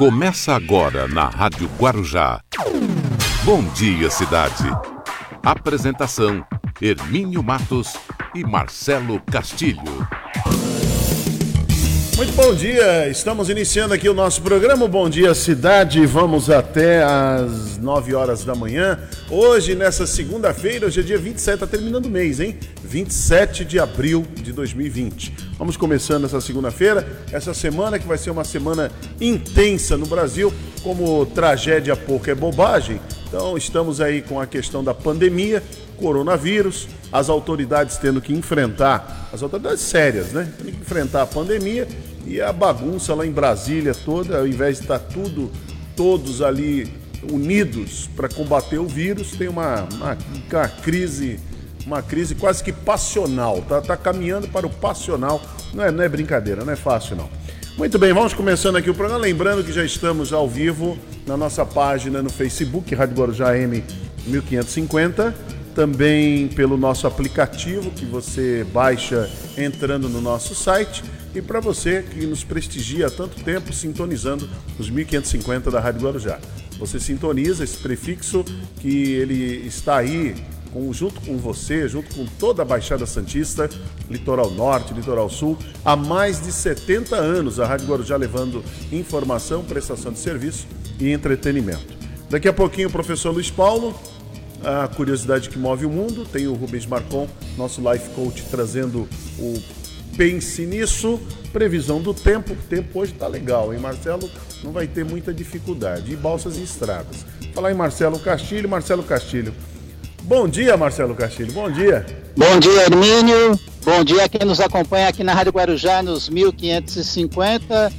Começa agora na Rádio Guarujá. Bom dia, cidade. Apresentação: Hermínio Matos e Marcelo Castilho. Muito bom dia, estamos iniciando aqui o nosso programa Bom Dia Cidade. Vamos até às 9 horas da manhã. Hoje, nessa segunda-feira, hoje é dia 27, tá terminando o mês, hein? 27 de abril de 2020. Vamos começando essa segunda-feira, essa semana que vai ser uma semana intensa no Brasil, como tragédia pouco é bobagem. Então, estamos aí com a questão da pandemia, coronavírus, as autoridades tendo que enfrentar, as autoridades sérias, né? Tendo que enfrentar a pandemia e a bagunça lá em Brasília toda, ao invés de estar tudo, todos ali unidos para combater o vírus, tem uma, uma, uma, crise, uma crise quase que passional. Tá, tá caminhando para o passional. Não é, não é brincadeira, não é fácil não. Muito bem, vamos começando aqui o programa. Lembrando que já estamos ao vivo na nossa página no Facebook, Rádio Guarujá M 1550 também pelo nosso aplicativo que você baixa entrando no nosso site e para você que nos prestigia há tanto tempo sintonizando os 1550 da Rádio Guarujá. Você sintoniza esse prefixo que ele está aí com, junto com você, junto com toda a Baixada Santista, Litoral Norte, Litoral Sul, há mais de 70 anos a Rádio Guarujá levando informação, prestação de serviço e entretenimento. Daqui a pouquinho o professor Luiz Paulo, a curiosidade que move o mundo, tem o Rubens Marcon, nosso life coach, trazendo o pense nisso. Previsão do tempo, o tempo hoje tá legal, hein, Marcelo? Não vai ter muita dificuldade. E balsas e estradas. Falar em Marcelo Castilho, Marcelo Castilho. Bom dia, Marcelo Castilho, bom dia. Bom dia, Hermínio. Bom dia a quem nos acompanha aqui na Rádio Guarujá nos 1550.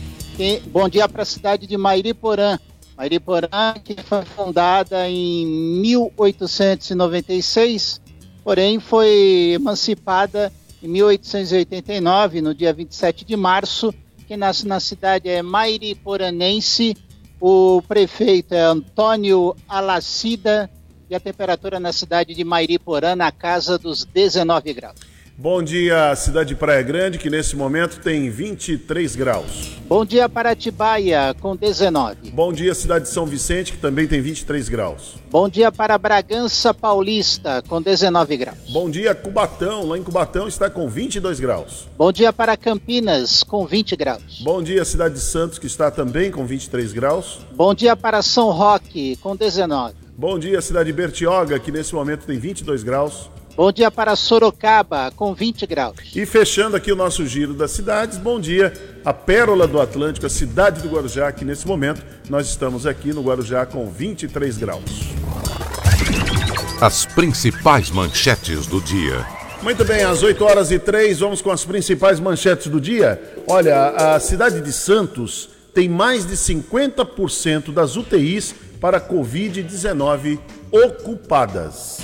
Bom dia para a cidade de Mairiporã. Mairiporã, que foi fundada em 1896, porém foi emancipada em 1889, no dia 27 de março. Quem nasce na cidade é Mairiporanense, o prefeito é Antônio Alacida e a temperatura na cidade de Mairiporã na casa dos 19 graus. Bom dia, cidade de Praia Grande, que nesse momento tem 23 graus. Bom dia para Atibaia, com 19. Bom dia, cidade de São Vicente, que também tem 23 graus. Bom dia para Bragança Paulista, com 19 graus. Bom dia, Cubatão, lá em Cubatão está com 22 graus. Bom dia para Campinas, com 20 graus. Bom dia, cidade de Santos, que está também com 23 graus. Bom dia para São Roque, com 19. Bom dia, cidade de Bertioga, que nesse momento tem 22 graus. Bom dia para Sorocaba, com 20 graus. E fechando aqui o nosso giro das cidades, bom dia a Pérola do Atlântico, a cidade do Guarujá, que nesse momento nós estamos aqui no Guarujá com 23 graus. As principais manchetes do dia. Muito bem, às 8 horas e 3, vamos com as principais manchetes do dia. Olha, a cidade de Santos tem mais de 50% das UTIs para Covid-19 ocupadas.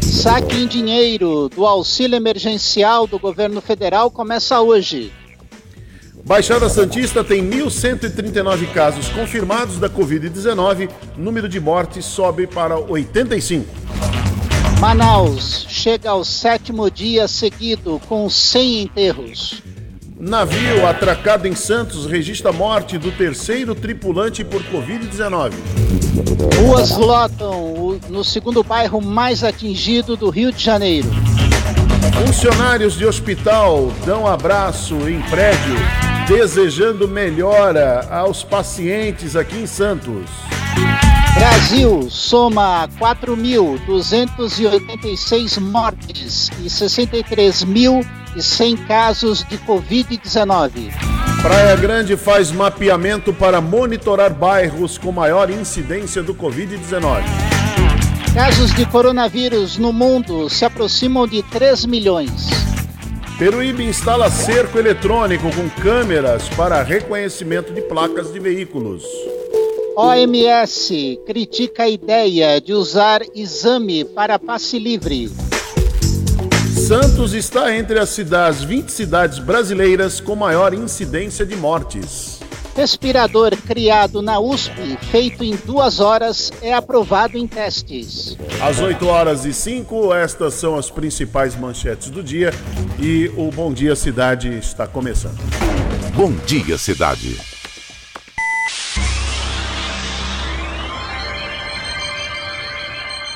Saque em dinheiro do auxílio emergencial do governo federal começa hoje. Baixada Santista tem 1.139 casos confirmados da Covid-19. Número de mortes sobe para 85. Manaus chega ao sétimo dia seguido com 100 enterros. Navio atracado em Santos registra a morte do terceiro tripulante por Covid-19. Ruas lotam no segundo bairro mais atingido do Rio de Janeiro. Funcionários de hospital dão abraço em prédio, desejando melhora aos pacientes aqui em Santos. Brasil soma 4.286 mortes e 63.100 casos de Covid-19. Praia Grande faz mapeamento para monitorar bairros com maior incidência do Covid-19. Casos de coronavírus no mundo se aproximam de 3 milhões. Peruíbe instala cerco eletrônico com câmeras para reconhecimento de placas de veículos. OMS critica a ideia de usar exame para passe livre. Santos está entre as, cidades, 20 cidades brasileiras com maior incidência de mortes. Respirador criado na USP, feito em duas horas, é aprovado em testes. Às 8 horas e 5, estas são as principais manchetes do dia e o Bom Dia Cidade está começando. Bom Dia Cidade.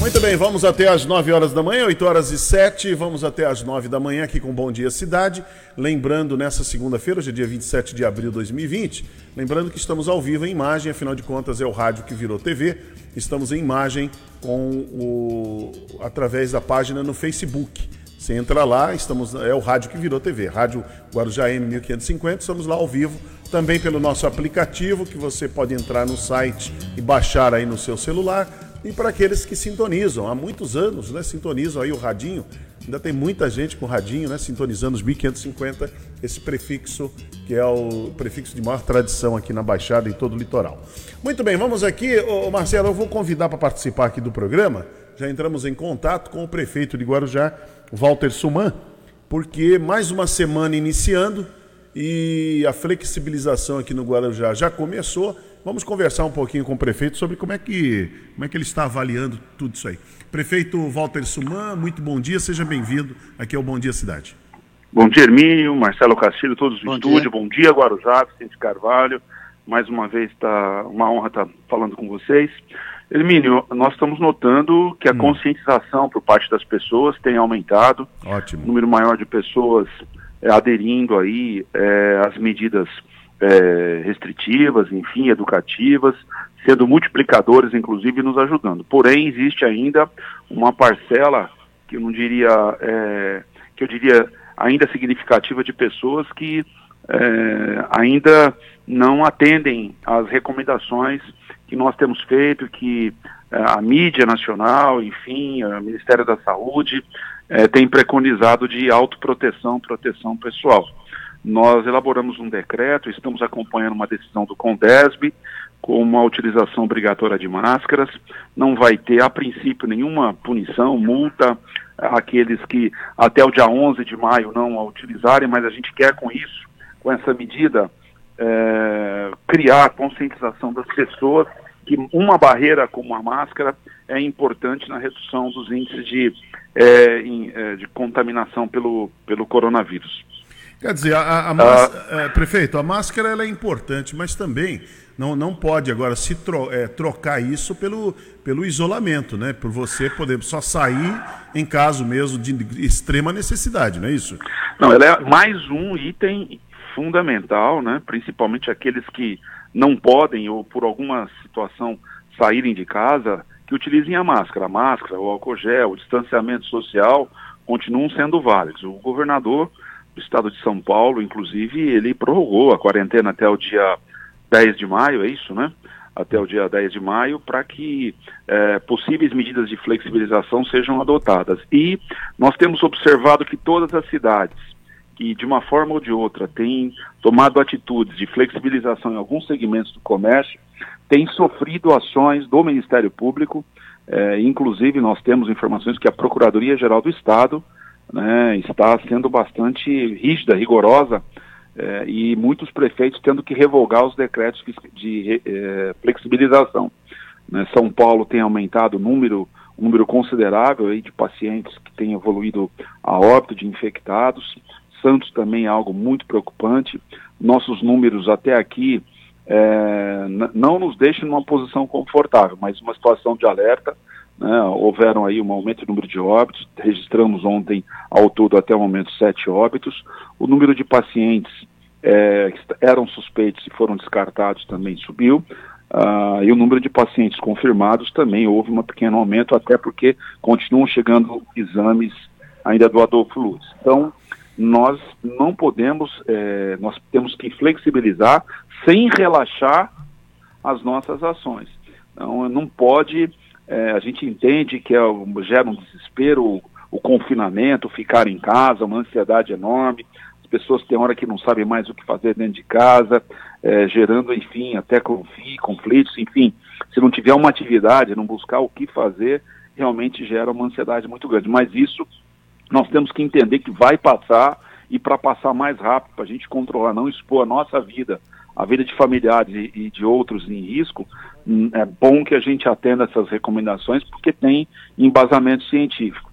Muito bem, vamos até às 9 horas da manhã, 8 horas e 7, vamos até às 9 da manhã aqui com Bom Dia Cidade. Lembrando, nessa segunda-feira, hoje é dia 27 de abril de 2020, lembrando que estamos ao vivo em imagem, afinal de contas é o rádio que virou TV. Estamos em imagem com o através da página no Facebook. Você entra lá, estamos é o rádio que virou TV, Rádio Guarujá M 1550, estamos lá ao vivo, também pelo nosso aplicativo que você pode entrar no site e baixar aí no seu celular e para aqueles que sintonizam há muitos anos, né? Sintonizam aí o radinho. Ainda tem muita gente com radinho, né? Sintonizando os 1550, esse prefixo que é o prefixo de maior tradição aqui na Baixada e todo o litoral. Muito bem, vamos aqui. Ô, Marcelo, eu vou convidar para participar aqui do programa. Já entramos em contato com o prefeito de Guarujá, Walter Suman, porque mais uma semana iniciando e a flexibilização aqui no Guarujá já começou Vamos conversar um pouquinho com o prefeito sobre como é que, como é que ele está avaliando tudo isso aí. Prefeito Walter Suman, muito bom dia, seja bem-vindo aqui ao Bom Dia Cidade. Bom dia, Hermínio, Marcelo Castilho, todos no estúdio. Dia. Bom dia, Guarujá, Vicente Carvalho. Mais uma vez, está uma honra estar falando com vocês. Hermínio, nós estamos notando que a hum. conscientização por parte das pessoas tem aumentado. Ótimo. número maior de pessoas é, aderindo aí é, às medidas é, restritivas, enfim, educativas, sendo multiplicadores, inclusive, nos ajudando. Porém, existe ainda uma parcela que eu não diria, é, que eu diria ainda significativa de pessoas que é, ainda não atendem às recomendações que nós temos feito, que é, a mídia nacional, enfim, o Ministério da Saúde é, tem preconizado de autoproteção, proteção pessoal. Nós elaboramos um decreto, estamos acompanhando uma decisão do Condesb com uma utilização obrigatória de máscaras. Não vai ter, a princípio, nenhuma punição, multa àqueles que até o dia 11 de maio não a utilizarem, mas a gente quer com isso, com essa medida, é, criar a conscientização das pessoas que uma barreira como a máscara é importante na redução dos índices de, é, de contaminação pelo, pelo coronavírus. Quer dizer, a, a, máscara, ah. é, prefeito, a máscara ela é importante, mas também não, não pode agora se tro, é, trocar isso pelo, pelo isolamento, né? Por você poder só sair em caso mesmo de extrema necessidade, não é isso? Não, ela é mais um item fundamental, né? Principalmente aqueles que não podem ou por alguma situação saírem de casa, que utilizem a máscara. A máscara, o álcool gel, o distanciamento social continuam sendo válidos. O governador do estado de São Paulo, inclusive, ele prorrogou a quarentena até o dia 10 de maio, é isso, né? Até o dia 10 de maio, para que é, possíveis medidas de flexibilização sejam adotadas. E nós temos observado que todas as cidades que, de uma forma ou de outra, têm tomado atitudes de flexibilização em alguns segmentos do comércio, têm sofrido ações do Ministério Público. É, inclusive, nós temos informações que a Procuradoria-Geral do Estado né, está sendo bastante rígida, rigorosa, é, e muitos prefeitos tendo que revogar os decretos de é, flexibilização. Né, São Paulo tem aumentado o número, um número considerável aí de pacientes que têm evoluído a óbito de infectados. Santos também é algo muito preocupante. Nossos números até aqui é, não nos deixam numa posição confortável, mas uma situação de alerta né, houveram aí um aumento no número de óbitos, registramos ontem ao todo até o momento sete óbitos. O número de pacientes é, que eram suspeitos e foram descartados também subiu. Uh, e o número de pacientes confirmados também houve um pequeno aumento, até porque continuam chegando exames ainda do Adolfo Luz. Então, nós não podemos, é, nós temos que flexibilizar sem relaxar as nossas ações. Então, não pode é, a gente entende que é, gera um desespero o, o confinamento, ficar em casa, uma ansiedade enorme. As pessoas têm hora que não sabem mais o que fazer dentro de casa, é, gerando, enfim, até conflitos, enfim. Se não tiver uma atividade, não buscar o que fazer, realmente gera uma ansiedade muito grande. Mas isso nós temos que entender que vai passar e para passar mais rápido, para a gente controlar, não expor a nossa vida, a vida de familiares e, e de outros em risco, hum, é bom que a gente atenda essas recomendações porque tem embasamento científico.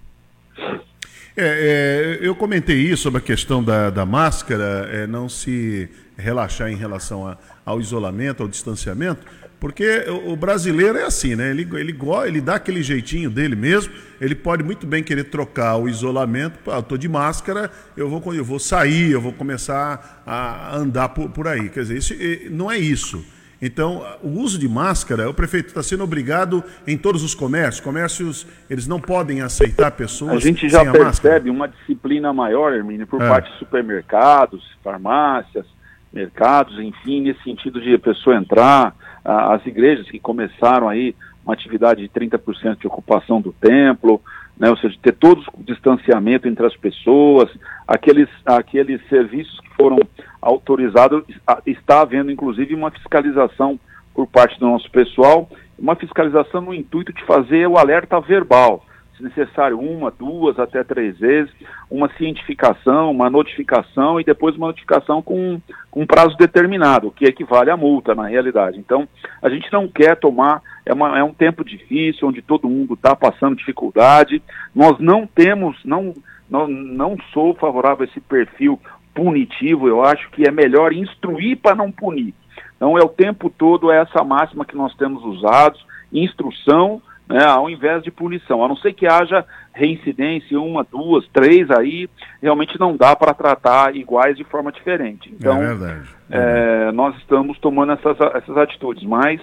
É, é, eu comentei isso sobre a questão da, da máscara, é, não se relaxar em relação a, ao isolamento, ao distanciamento, porque o brasileiro é assim, né? Ele, ele, ele dá aquele jeitinho dele mesmo. Ele pode muito bem querer trocar o isolamento. Ah, eu estou de máscara, eu vou, eu vou sair, eu vou começar a andar por, por aí. Quer dizer, isso, não é isso. Então, o uso de máscara, o prefeito está sendo obrigado em todos os comércios. Comércios, eles não podem aceitar pessoas. A gente já percebe uma disciplina maior, Hermínio, por é. parte de supermercados, farmácias, mercados, enfim, nesse sentido de a pessoa entrar, as igrejas que começaram aí uma atividade de 30% de ocupação do templo, né, ou seja, ter todo o distanciamento entre as pessoas, aqueles, aqueles serviços que foram autorizados, está havendo inclusive uma fiscalização por parte do nosso pessoal, uma fiscalização no intuito de fazer o alerta verbal se necessário, uma, duas, até três vezes, uma cientificação, uma notificação e depois uma notificação com, com um prazo determinado, que equivale à multa, na realidade. Então, a gente não quer tomar, é, uma, é um tempo difícil, onde todo mundo está passando dificuldade, nós não temos, não, não, não sou favorável a esse perfil punitivo, eu acho que é melhor instruir para não punir. Então, é o tempo todo essa máxima que nós temos usado, instrução né, ao invés de punição. A não ser que haja reincidência, uma, duas, três, aí realmente não dá para tratar iguais de forma diferente. Então, é verdade. É, nós estamos tomando essas, essas atitudes, mas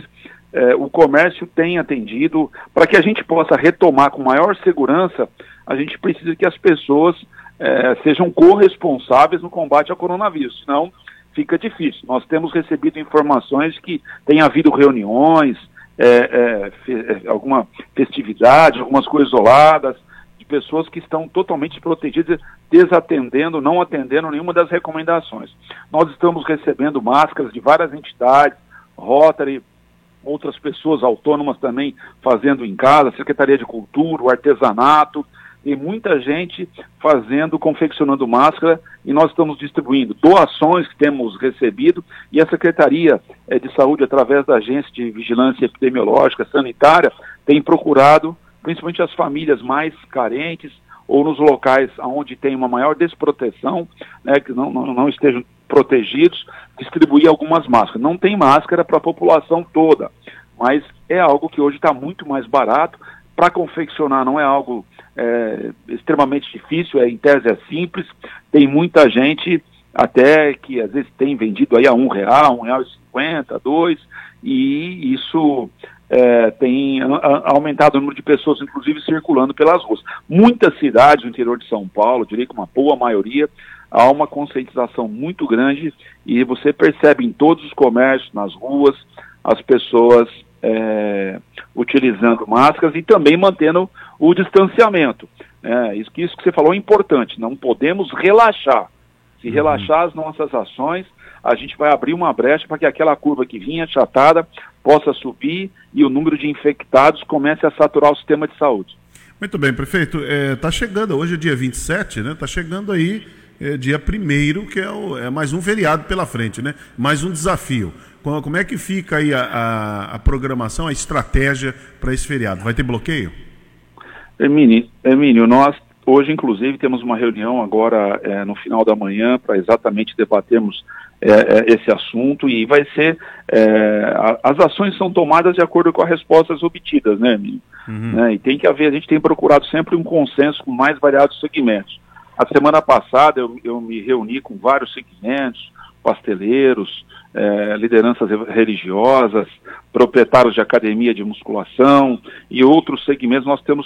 é, o comércio tem atendido. Para que a gente possa retomar com maior segurança, a gente precisa que as pessoas é, sejam corresponsáveis no combate ao coronavírus, senão fica difícil. Nós temos recebido informações que tem havido reuniões, é, é, fe, é, alguma festividade, algumas coisas isoladas, de pessoas que estão totalmente protegidas, desatendendo, não atendendo nenhuma das recomendações. Nós estamos recebendo máscaras de várias entidades, Rotary, outras pessoas autônomas também fazendo em casa, Secretaria de Cultura, o artesanato, tem muita gente fazendo, confeccionando máscara e nós estamos distribuindo doações que temos recebido e a Secretaria eh, de Saúde, através da Agência de Vigilância Epidemiológica Sanitária, tem procurado, principalmente as famílias mais carentes ou nos locais onde tem uma maior desproteção, né, que não, não, não estejam protegidos, distribuir algumas máscaras. Não tem máscara para a população toda, mas é algo que hoje está muito mais barato. Para confeccionar não é algo é extremamente difícil, é, em tese é simples, tem muita gente até que às vezes tem vendido aí a um real, um real e cinquenta, dois, e isso é, tem aumentado o número de pessoas, inclusive, circulando pelas ruas. Muitas cidades do interior de São Paulo, diria que uma boa maioria, há uma conscientização muito grande e você percebe em todos os comércios, nas ruas, as pessoas é, utilizando máscaras e também mantendo o distanciamento. É, isso, isso que você falou é importante, não podemos relaxar. Se uhum. relaxar as nossas ações, a gente vai abrir uma brecha para que aquela curva que vinha achatada possa subir e o número de infectados comece a saturar o sistema de saúde. Muito bem, prefeito. Está é, chegando, hoje é dia 27, né? Está chegando aí é, dia 1 que é, o, é mais um feriado pela frente, né? Mais um desafio. Como é que fica aí a, a, a programação, a estratégia para esse feriado? Vai ter bloqueio? Hermínio, Hermínio, nós hoje, inclusive, temos uma reunião agora é, no final da manhã para exatamente debatermos é, é, esse assunto e vai ser. É, a, as ações são tomadas de acordo com as respostas obtidas, né, Hermínio? Uhum. Né, e tem que haver, a gente tem procurado sempre um consenso com mais variados segmentos. A semana passada eu, eu me reuni com vários segmentos, pasteleiros, é, lideranças religiosas, proprietários de academia de musculação e outros segmentos, nós temos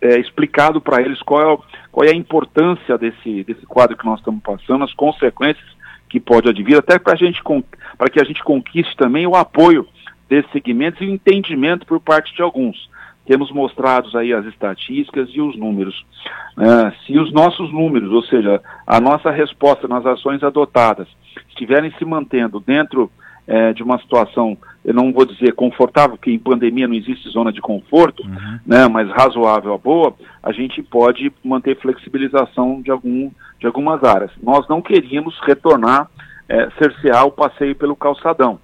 é, explicado para eles qual é, qual é a importância desse, desse quadro que nós estamos passando, as consequências que pode advir, até para que a gente conquiste também o apoio desses segmentos e o entendimento por parte de alguns. Temos mostrado aí as estatísticas e os números. É, se os nossos números, ou seja, a nossa resposta nas ações adotadas, estiverem se mantendo dentro é, de uma situação eu não vou dizer confortável, porque em pandemia não existe zona de conforto, uhum. né, mas razoável a boa, a gente pode manter flexibilização de, algum, de algumas áreas. Nós não queríamos retornar, é, cercear o passeio pelo calçadão.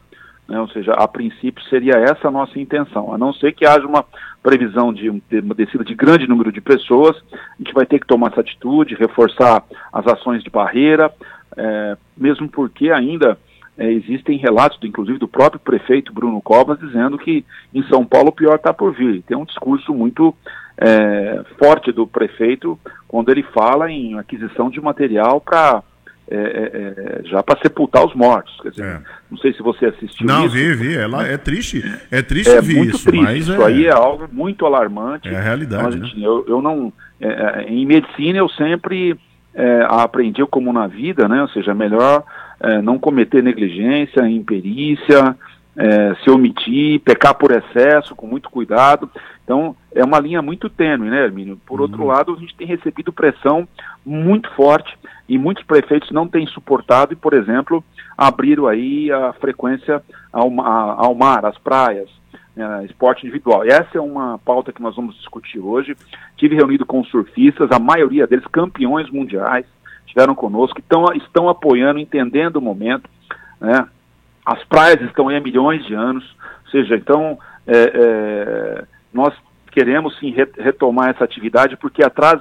Né, ou seja, a princípio seria essa a nossa intenção, a não ser que haja uma previsão de, de uma descida de grande número de pessoas, a gente vai ter que tomar essa atitude, reforçar as ações de barreira, é, mesmo porque ainda é, existem relatos, inclusive do próprio prefeito Bruno Covas, dizendo que em São Paulo o pior está por vir. Tem um discurso muito é, forte do prefeito quando ele fala em aquisição de material para é, é, é já para sepultar os mortos. Dizer, é. não sei se você assistiu não, isso. vi, vi. Ela é triste. É triste é ver muito isso. Triste. Mas isso aí é algo muito alarmante. É a realidade. Gente, né? eu, eu não. em medicina eu sempre aprendi como na vida, né? Ou seja, melhor é, não cometer negligência, imperícia, é, se omitir, pecar por excesso, com muito cuidado. Então, é uma linha muito tênue, né, Hermínio? Por uhum. outro lado, a gente tem recebido pressão muito forte e muitos prefeitos não têm suportado e, por exemplo, abriram aí a frequência ao, ao mar, às praias, né, esporte individual. E essa é uma pauta que nós vamos discutir hoje. Tive reunido com surfistas, a maioria deles campeões mundiais, estiveram conosco, estão, estão apoiando, entendendo o momento. Né? As praias estão aí há milhões de anos, ou seja, então é, é, nós queremos sim retomar essa atividade, porque atrás,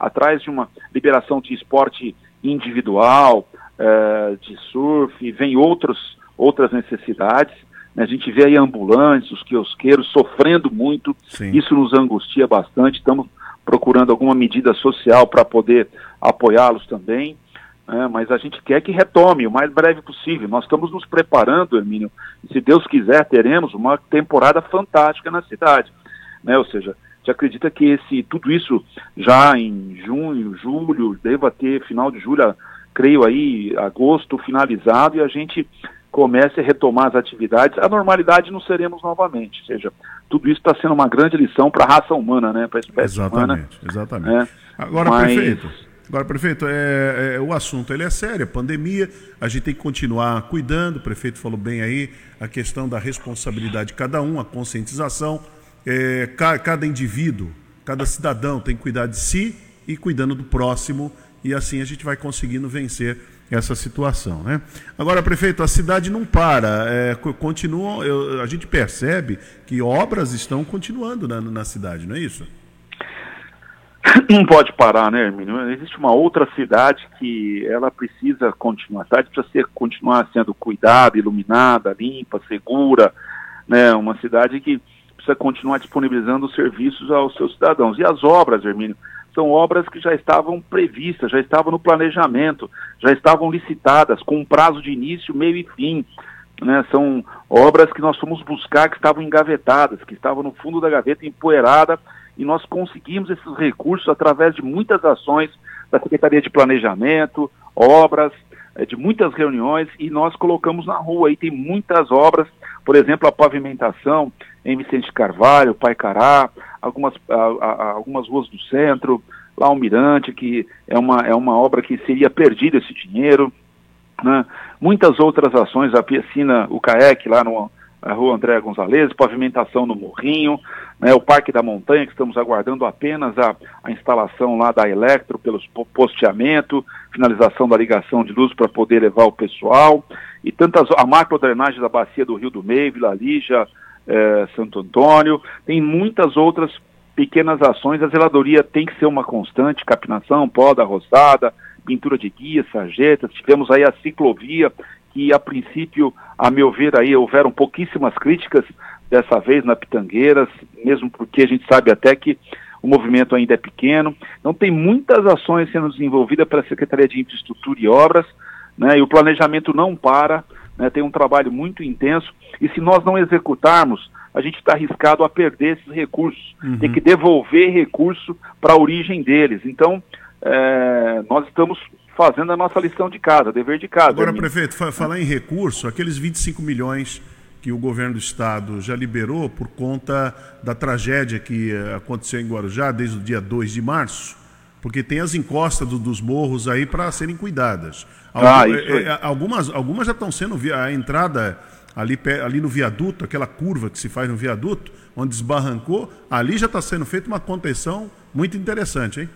atrás de uma liberação de esporte individual, é, de surf, vem outros, outras necessidades. Né? A gente vê aí ambulantes, os quiosqueiros sofrendo muito, sim. isso nos angustia bastante, estamos procurando alguma medida social para poder apoiá-los também. Né? mas a gente quer que retome o mais breve possível. Nós estamos nos preparando, Hermínio, se Deus quiser, teremos uma temporada fantástica na cidade. Né? Ou seja, a gente acredita que esse, tudo isso já em junho, julho, deva ter final de julho, creio aí, agosto finalizado, e a gente comece a retomar as atividades, a normalidade não seremos novamente. Ou seja, tudo isso está sendo uma grande lição para a raça humana, né? Para a espécie exatamente, humana. Exatamente. É, Agora, mas... prefeito, agora, prefeito, é, é, o assunto ele é sério, pandemia, a gente tem que continuar cuidando, o prefeito falou bem aí, a questão da responsabilidade de cada um, a conscientização, é, ca, cada indivíduo, cada cidadão tem que cuidar de si e cuidando do próximo, e assim a gente vai conseguindo vencer essa situação. Né? Agora, prefeito, a cidade não para, é, continua, eu, a gente percebe que obras estão continuando na, na cidade, não é isso? Não pode parar, né, Hermínio? Existe uma outra cidade que ela precisa continuar, a cidade precisa ser, continuar sendo cuidada, iluminada, limpa, segura, né? Uma cidade que precisa continuar disponibilizando serviços aos seus cidadãos. E as obras, Hermínio, são obras que já estavam previstas, já estavam no planejamento, já estavam licitadas, com um prazo de início, meio e fim. Né? São obras que nós fomos buscar, que estavam engavetadas, que estavam no fundo da gaveta, empoeirada, e nós conseguimos esses recursos através de muitas ações da Secretaria de Planejamento, obras, eh, de muitas reuniões, e nós colocamos na rua. E tem muitas obras, por exemplo, a pavimentação em Vicente Carvalho, Paicará, algumas, a, a, algumas ruas do centro, lá o Mirante, que é uma, é uma obra que seria perdido esse dinheiro. Né? Muitas outras ações, a piscina, o CAEC lá no, na rua André Gonzalez, pavimentação no Morrinho, né, o Parque da Montanha, que estamos aguardando apenas a, a instalação lá da Electro pelos posteamento, finalização da ligação de luz para poder levar o pessoal, e tantas, a macro-drenagem da bacia do Rio do Meio, Vila Lígia, é, Santo Antônio, tem muitas outras pequenas ações. A zeladoria tem que ser uma constante, capinação, poda, roçada, pintura de guia, sarjetas. Tivemos aí a ciclovia, que a princípio, a meu ver, aí houveram pouquíssimas críticas dessa vez na Pitangueiras, mesmo porque a gente sabe até que o movimento ainda é pequeno. Então tem muitas ações sendo desenvolvidas pela Secretaria de Infraestrutura e Obras, né, e o planejamento não para né, tem um trabalho muito intenso, e se nós não executarmos, a gente está arriscado a perder esses recursos, uhum. tem que devolver recurso para a origem deles. Então, é, nós estamos fazendo a nossa lição de casa, dever de casa. Agora, prefeito, falar em recurso, aqueles 25 milhões que o governo do estado já liberou por conta da tragédia que eh, aconteceu em Guarujá desde o dia 2 de março, porque tem as encostas do, dos morros aí para serem cuidadas. Ah, isso é, algumas, algumas já estão sendo a entrada ali, ali no viaduto, aquela curva que se faz no viaduto, onde desbarrancou, ali já está sendo feita uma contenção muito interessante, hein?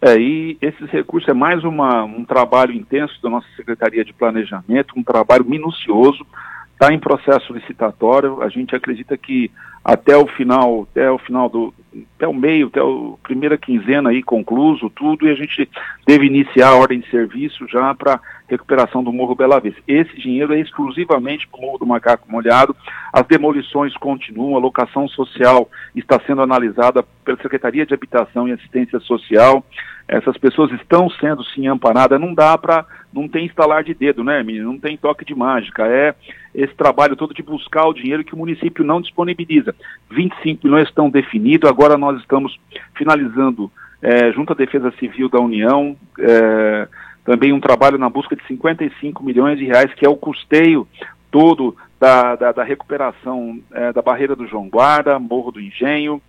É, e esses recursos é mais uma, um trabalho intenso da nossa Secretaria de Planejamento, um trabalho minucioso, está em processo licitatório, a gente acredita que até o final, até o final do, até o meio, até a primeira quinzena aí concluso tudo, e a gente deve iniciar a ordem de serviço já para recuperação do Morro Bela Vista. Esse dinheiro é exclusivamente para o Morro do Macaco Molhado, as demolições continuam, a locação social está sendo analisada pela Secretaria de Habitação e Assistência Social, essas pessoas estão sendo sim amparadas, não dá para, não tem instalar de dedo, né, menino? Não tem toque de mágica, é esse trabalho todo de buscar o dinheiro que o município não disponibiliza. 25 milhões estão definidos, agora nós estamos finalizando, é, junto à Defesa Civil da União, é, também um trabalho na busca de 55 milhões de reais, que é o custeio todo da, da, da recuperação é, da barreira do João Guarda, Morro do Engenho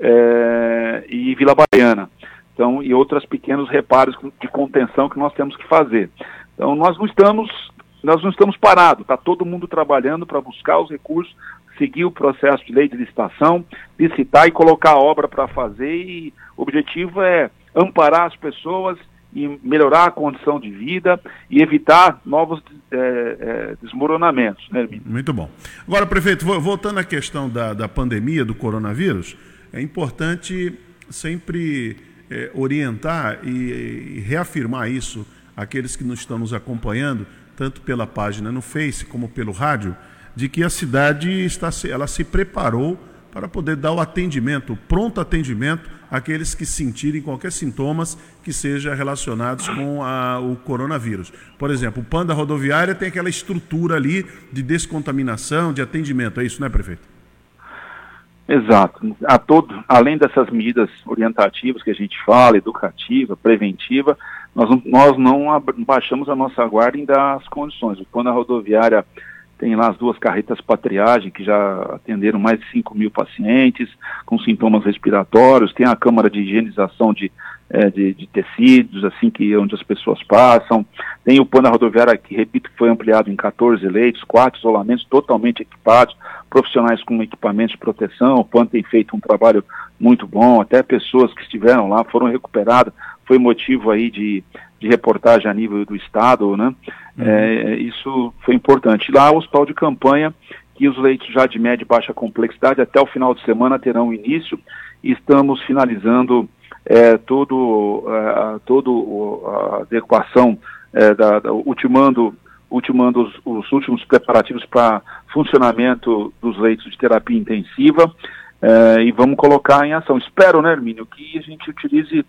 é, e Vila Baiana. Então, e outros pequenos reparos de contenção que nós temos que fazer. Então, nós não estamos, nós não estamos parados, está todo mundo trabalhando para buscar os recursos, seguir o processo de lei de licitação, licitar e colocar a obra para fazer, e o objetivo é amparar as pessoas e melhorar a condição de vida e evitar novos é, é, desmoronamentos. Né, Muito bom. Agora, prefeito, voltando à questão da, da pandemia, do coronavírus, é importante sempre é, orientar e, e, reafirmar isso àqueles que nos estão nos acompanhando, tanto pela página no Face como pelo rádio, de que a cidade está, ela se preparou para poder dar o atendimento, o pronto atendimento àqueles que sentirem qualquer sintomas que seja relacionados com a, o coronavírus. Por exemplo, o Panda Rodoviária tem aquela estrutura ali de descontaminação, de atendimento. É isso, né, prefeito? Exato. A todo, além dessas medidas orientativas que a gente fala, educativa, preventiva, nós, nós não baixamos a nossa guarda em dar as condições. Quando a rodoviária tem lá as duas carretas para triagem, que já atenderam mais de 5 mil pacientes com sintomas respiratórios, tem a câmara de higienização de, é, de, de, tecidos, assim que onde as pessoas passam, tem o plano rodoviário que, repito, foi ampliado em 14 leitos, quatro isolamentos totalmente equipados, profissionais com equipamentos de proteção, o PAN tem feito um trabalho muito bom, até pessoas que estiveram lá foram recuperadas, foi motivo aí de, de reportagem a nível do Estado, né? Uhum. É, isso foi importante. Lá, o hospital de campanha, que os leitos já de média e baixa complexidade até o final de semana terão início e estamos finalizando é, todo, é, todo a adequação, é, da, da, ultimando, ultimando os, os últimos preparativos para funcionamento dos leitos de terapia intensiva é, e vamos colocar em ação. Espero, né, Hermínio, que a gente utilize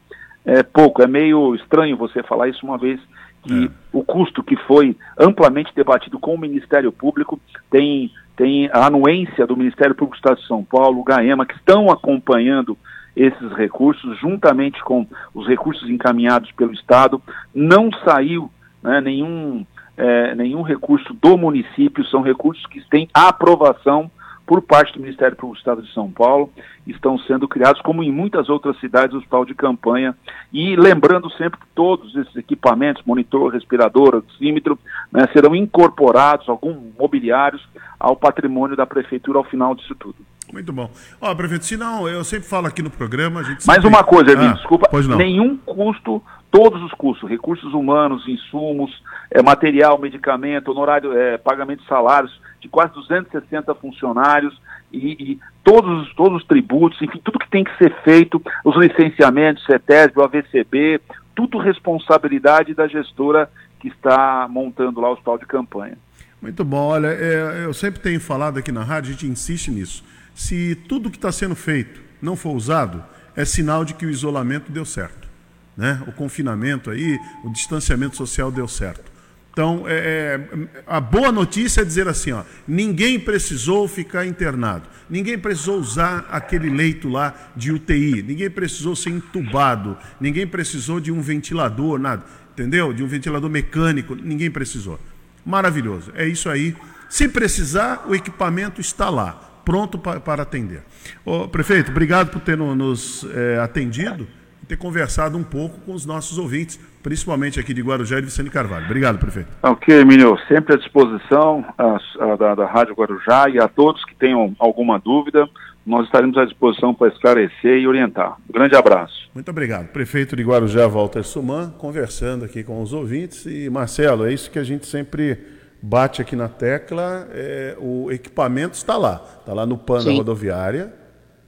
é, pouco. É meio estranho você falar isso uma vez que é. o custo que foi amplamente debatido com o Ministério Público tem, tem a anuência do Ministério Público do Estado de São Paulo, o GAEMA, que estão acompanhando esses recursos, juntamente com os recursos encaminhados pelo Estado, não saiu né, nenhum, é, nenhum recurso do município, são recursos que têm aprovação por parte do Ministério Público do Estado de São Paulo, estão sendo criados, como em muitas outras cidades, o hospital de campanha, e lembrando sempre que todos esses equipamentos, monitor, respirador, oxímetro, né, serão incorporados, alguns mobiliários, ao patrimônio da Prefeitura ao final disso tudo. Muito bom. Ó, prefeito, se não, eu sempre falo aqui no programa, a gente Mais uma coisa, Erwin, ah, desculpa, nenhum custo, todos os custos, recursos humanos, insumos, é, material, medicamento, honorário, é, pagamento de salários, de quase 260 funcionários e, e, todos, todos os tributos, enfim, tudo que tem que ser feito, os licenciamentos, CETESB, o AVCB, tudo responsabilidade da gestora que está montando lá o hospital de campanha. Muito bom, olha, é, eu sempre tenho falado aqui na rádio, a gente insiste nisso. Se tudo que está sendo feito não for usado, é sinal de que o isolamento deu certo. Né? O confinamento aí, o distanciamento social deu certo. Então, é, é, a boa notícia é dizer assim: ó, ninguém precisou ficar internado, ninguém precisou usar aquele leito lá de UTI, ninguém precisou ser entubado, ninguém precisou de um ventilador, nada, entendeu? De um ventilador mecânico, ninguém precisou. Maravilhoso, é isso aí. Se precisar, o equipamento está lá, pronto para atender. Ô, prefeito, obrigado por ter nos é, atendido ter conversado um pouco com os nossos ouvintes, principalmente aqui de Guarujá e de Vicente Carvalho. Obrigado, prefeito. Ok, Emílio, sempre à disposição a, a, da, da Rádio Guarujá e a todos que tenham alguma dúvida, nós estaremos à disposição para esclarecer e orientar. Um grande abraço. Muito obrigado. Prefeito de Guarujá, Walter Suman, conversando aqui com os ouvintes. E, Marcelo, é isso que a gente sempre bate aqui na tecla, é, o equipamento está lá. Está lá no PAN da rodoviária,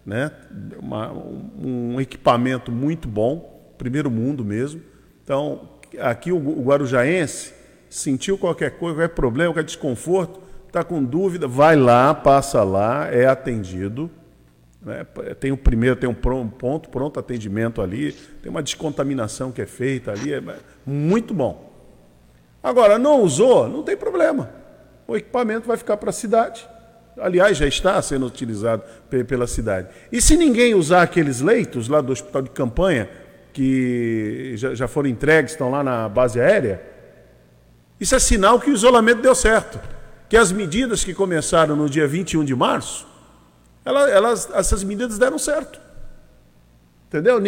né? Uma, um, equipamento muito bom, primeiro mundo mesmo. Então, aqui o, o Guarujaense sentiu qualquer coisa, qualquer problema, qualquer desconforto, está com dúvida, vai lá, passa lá, é atendido. Né? Tem o primeiro, tem um ponto, pronto atendimento ali, tem uma descontaminação que é feita ali, é muito bom. Agora, não usou, não tem problema. O equipamento vai ficar para a cidade. Aliás, já está sendo utilizado pela cidade. E se ninguém usar aqueles leitos lá do hospital de campanha, que já, já foram entregues, estão lá na base aérea, isso é sinal que o isolamento deu certo. Que as medidas que começaram no dia 21 de março, elas, essas medidas deram certo. Entendeu?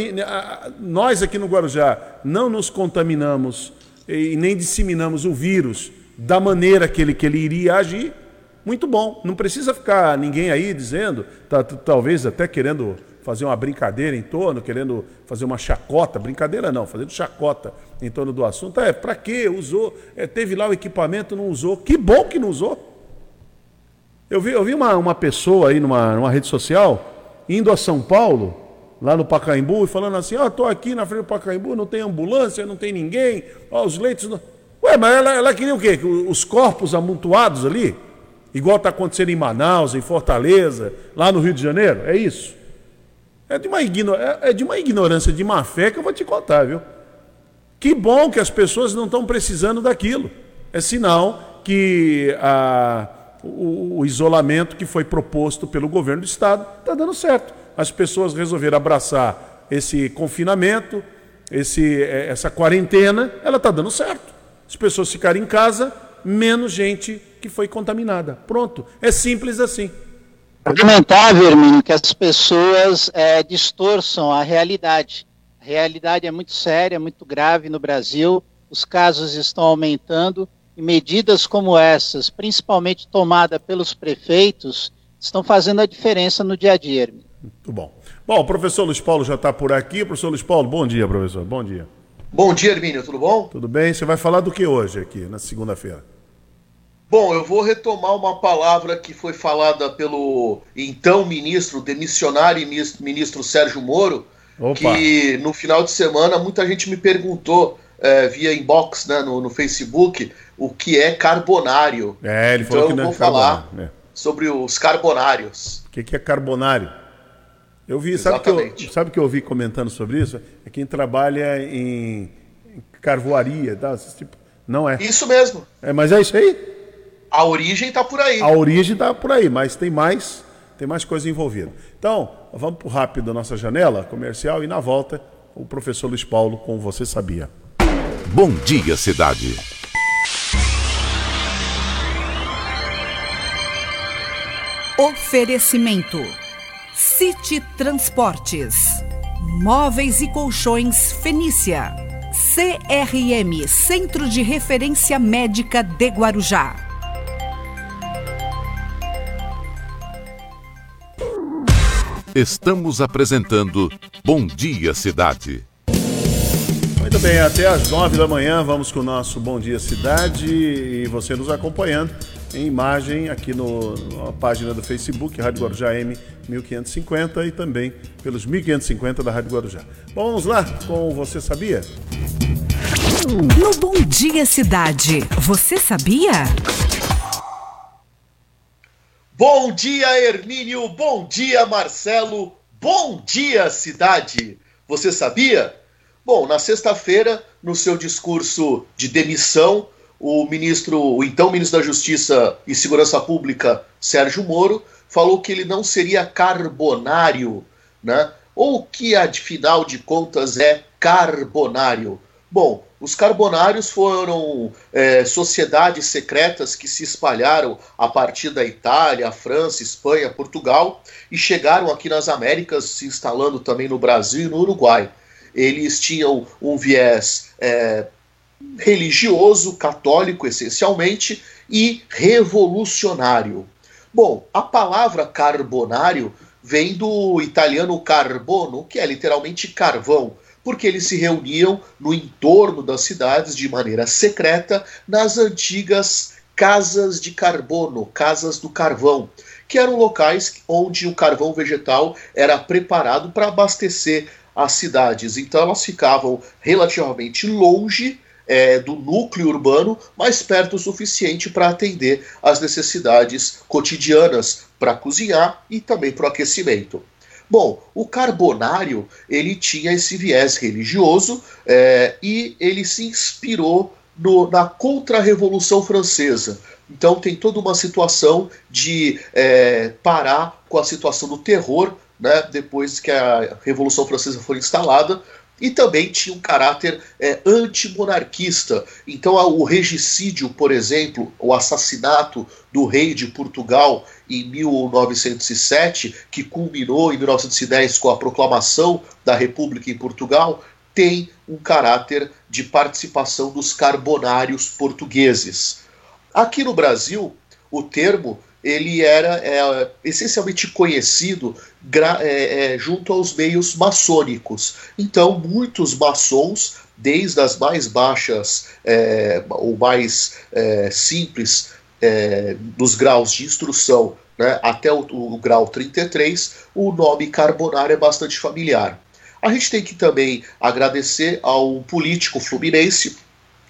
Nós aqui no Guarujá não nos contaminamos e nem disseminamos o vírus da maneira que ele, que ele iria agir. Muito bom. Não precisa ficar ninguém aí dizendo, tá, talvez até querendo fazer uma brincadeira em torno, querendo fazer uma chacota, brincadeira não, fazendo chacota em torno do assunto. É, para quê? Usou, é, teve lá o equipamento, não usou. Que bom que não usou. Eu vi, eu vi uma, uma pessoa aí numa, numa rede social indo a São Paulo, lá no Pacaembu, e falando assim: Ó, oh, estou aqui na frente do Pacaembu, não tem ambulância, não tem ninguém, ó, os leitos. Não... Ué, mas ela, ela queria o quê? Os corpos amontoados ali? Igual está acontecendo em Manaus, em Fortaleza, lá no Rio de Janeiro? É isso? É de uma, igno... é, é de uma ignorância, de má fé que eu vou te contar, viu? Que bom que as pessoas não estão precisando daquilo. É sinal que a o, o isolamento que foi proposto pelo governo do Estado está dando certo. As pessoas resolveram abraçar esse confinamento, esse, é, essa quarentena, ela está dando certo. As pessoas ficarem em casa, menos gente que foi contaminada. Pronto. É simples assim. É lamentável, Hermínio, que as pessoas é, distorçam a realidade. A realidade é muito séria, muito grave no Brasil, os casos estão aumentando e medidas como essas, principalmente tomada pelos prefeitos, estão fazendo a diferença no dia a dia. Muito bom. Bom, o professor Luiz Paulo já está por aqui. Professor Luiz Paulo, bom dia, professor. Bom dia. Bom dia, Hermínio, tudo bom? Tudo bem. Você vai falar do que hoje aqui, na segunda-feira? Bom, eu vou retomar uma palavra que foi falada pelo então ministro, demissionário ministro Sérgio Moro, Opa. que no final de semana muita gente me perguntou é, via inbox né, no, no, Facebook o que é carbonário. É, ele falou então que eu vou é falar é. sobre os carbonários. O que, que, é carbonário? Eu vi, sabe que eu, sabe que eu ouvi comentando sobre isso? É quem trabalha em, em carvoaria, tá? Tipo, não é. Isso mesmo. É, mas é isso aí? A origem está por aí. A origem está por aí, mas tem mais, tem mais coisa envolvida. Então, vamos para rápido a nossa janela comercial e na volta o professor Luiz Paulo com Você Sabia. Bom Dia Cidade. Oferecimento: City Transportes, Móveis e Colchões Fenícia, CRM Centro de Referência Médica de Guarujá. Estamos apresentando Bom Dia Cidade. Muito bem, até às nove da manhã vamos com o nosso Bom Dia Cidade e você nos acompanhando em imagem aqui no, na página do Facebook, Rádio Guarujá M 1550 e também pelos 1550 da Rádio Guarujá. Bom, vamos lá com Você Sabia? No Bom Dia Cidade, você sabia? Bom dia, Hermínio. Bom dia, Marcelo. Bom dia, cidade. Você sabia? Bom, na sexta-feira, no seu discurso de demissão, o ministro, o então ministro da Justiça e Segurança Pública, Sérgio Moro, falou que ele não seria carbonário, né? Ou que, afinal de contas, é carbonário? Bom, os carbonários foram é, sociedades secretas que se espalharam a partir da Itália, França, Espanha, Portugal e chegaram aqui nas Américas, se instalando também no Brasil e no Uruguai. eles tinham um viés é, religioso, católico essencialmente, e revolucionário. Bom, a palavra carbonário vem do italiano carbono, que é literalmente carvão, porque eles se reuniam no entorno das cidades de maneira secreta nas antigas casas de carbono, casas do carvão, que eram locais onde o carvão vegetal era preparado para abastecer as cidades. Então elas ficavam relativamente longe é, do núcleo urbano, mas perto o suficiente para atender às necessidades cotidianas para cozinhar e também para o aquecimento. Bom, o carbonário ele tinha esse viés religioso é, e ele se inspirou no, na contra-revolução francesa. Então tem toda uma situação de é, parar com a situação do terror, né, depois que a Revolução Francesa foi instalada, e também tinha um caráter é, antimonarquista. Então, o regicídio, por exemplo, o assassinato do rei de Portugal em 1907, que culminou em 1910 com a proclamação da República em Portugal, tem um caráter de participação dos carbonários portugueses. Aqui no Brasil, o termo ele era é, essencialmente conhecido é, é, junto aos meios maçônicos. Então, muitos maçons, desde as mais baixas é, ou mais é, simples é, dos graus de instrução né, até o, o grau 33, o nome carbonário é bastante familiar. A gente tem que também agradecer ao político fluminense,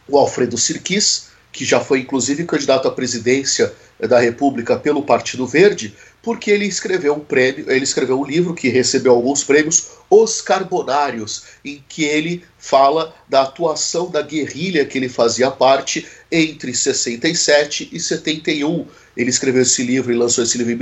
o Alfredo Sirquis, que já foi inclusive candidato à presidência da República pelo Partido Verde, porque ele escreveu um prêmio, ele escreveu um livro que recebeu alguns prêmios, Os Carbonários, em que ele fala da atuação da guerrilha que ele fazia parte entre 67 e 71. Ele escreveu esse livro e lançou esse livro